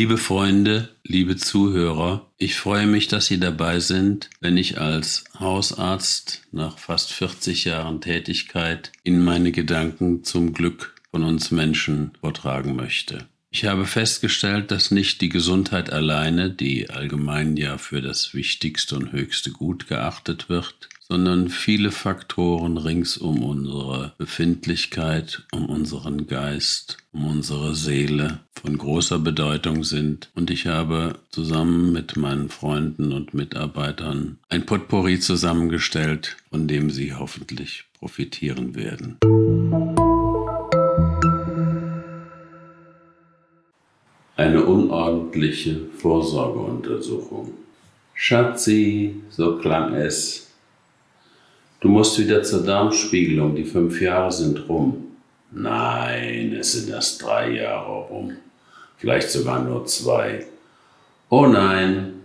Liebe Freunde, liebe Zuhörer, ich freue mich, dass Sie dabei sind, wenn ich als Hausarzt nach fast 40 Jahren Tätigkeit Ihnen meine Gedanken zum Glück von uns Menschen vortragen möchte. Ich habe festgestellt, dass nicht die Gesundheit alleine, die allgemein ja für das wichtigste und höchste Gut geachtet wird, sondern viele Faktoren rings um unsere Befindlichkeit, um unseren Geist, um unsere Seele von großer Bedeutung sind. Und ich habe zusammen mit meinen Freunden und Mitarbeitern ein Potpourri zusammengestellt, von dem Sie hoffentlich profitieren werden. eine unordentliche Vorsorgeuntersuchung. Schatzi, so klang es. Du musst wieder zur Darmspiegelung, die fünf Jahre sind rum. Nein, es sind erst drei Jahre rum. Vielleicht sogar nur zwei. Oh nein,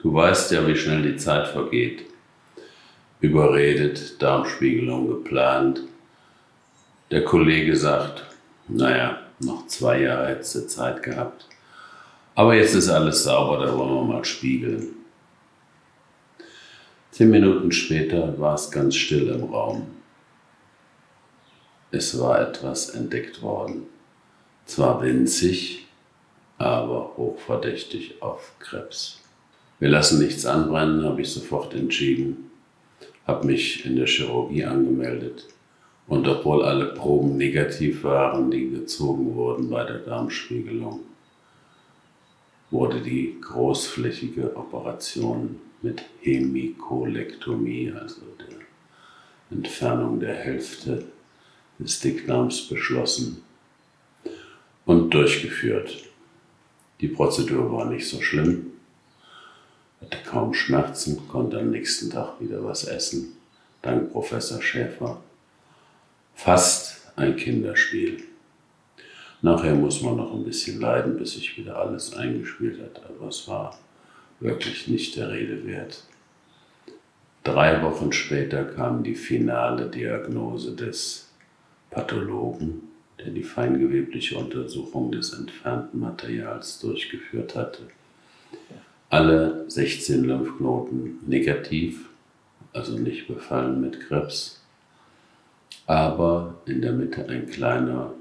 du weißt ja, wie schnell die Zeit vergeht. Überredet, Darmspiegelung geplant. Der Kollege sagt, naja, noch zwei Jahre hättest du Zeit gehabt. Aber jetzt ist alles sauber, da wollen wir mal spiegeln. Zehn Minuten später war es ganz still im Raum. Es war etwas entdeckt worden. Zwar winzig, aber hochverdächtig auf Krebs. Wir lassen nichts anbrennen, habe ich sofort entschieden. Habe mich in der Chirurgie angemeldet und obwohl alle Proben negativ waren, die gezogen wurden bei der Darmspiegelung, wurde die großflächige Operation mit Hemikolektomie, also der Entfernung der Hälfte des Dickdarms, beschlossen und durchgeführt. Die Prozedur war nicht so schlimm, hatte kaum Schmerzen, konnte am nächsten Tag wieder was essen, dank Professor Schäfer fast ein Kinderspiel. Nachher muss man noch ein bisschen leiden, bis sich wieder alles eingespielt hat, aber es war wirklich nicht der Rede wert. Drei Wochen später kam die finale Diagnose des Pathologen, der die feingewebliche Untersuchung des entfernten Materials durchgeführt hatte. Alle 16 Lymphknoten negativ, also nicht befallen mit Krebs aber in der Mitte ein kleiner,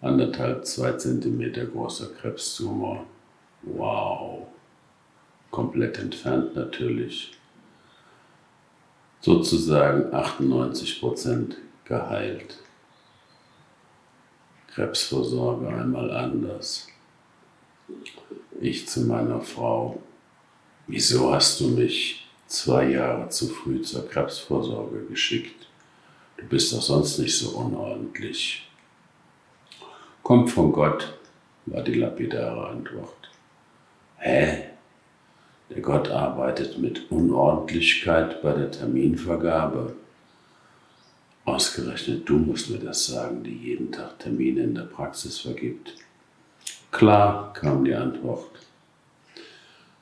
anderthalb, zwei Zentimeter großer Krebstumor. Wow, komplett entfernt natürlich. Sozusagen 98 Prozent geheilt. Krebsvorsorge einmal anders. Ich zu meiner Frau, wieso hast du mich zwei Jahre zu früh zur Krebsvorsorge geschickt? Du bist doch sonst nicht so unordentlich. Kommt von Gott, war die lapidare Antwort. Hä? Der Gott arbeitet mit Unordentlichkeit bei der Terminvergabe. Ausgerechnet du musst mir das sagen, die jeden Tag Termine in der Praxis vergibt. Klar, kam die Antwort.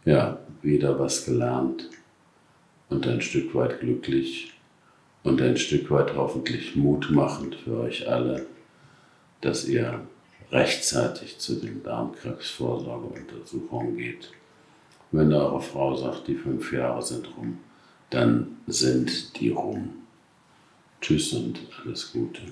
Ja, wieder was gelernt und ein Stück weit glücklich und ein Stück weit hoffentlich mutmachend für euch alle, dass ihr rechtzeitig zu den Darmkrebsvorsorgeuntersuchungen geht. Wenn eure Frau sagt, die fünf Jahre sind rum, dann sind die rum. Tschüss und alles Gute.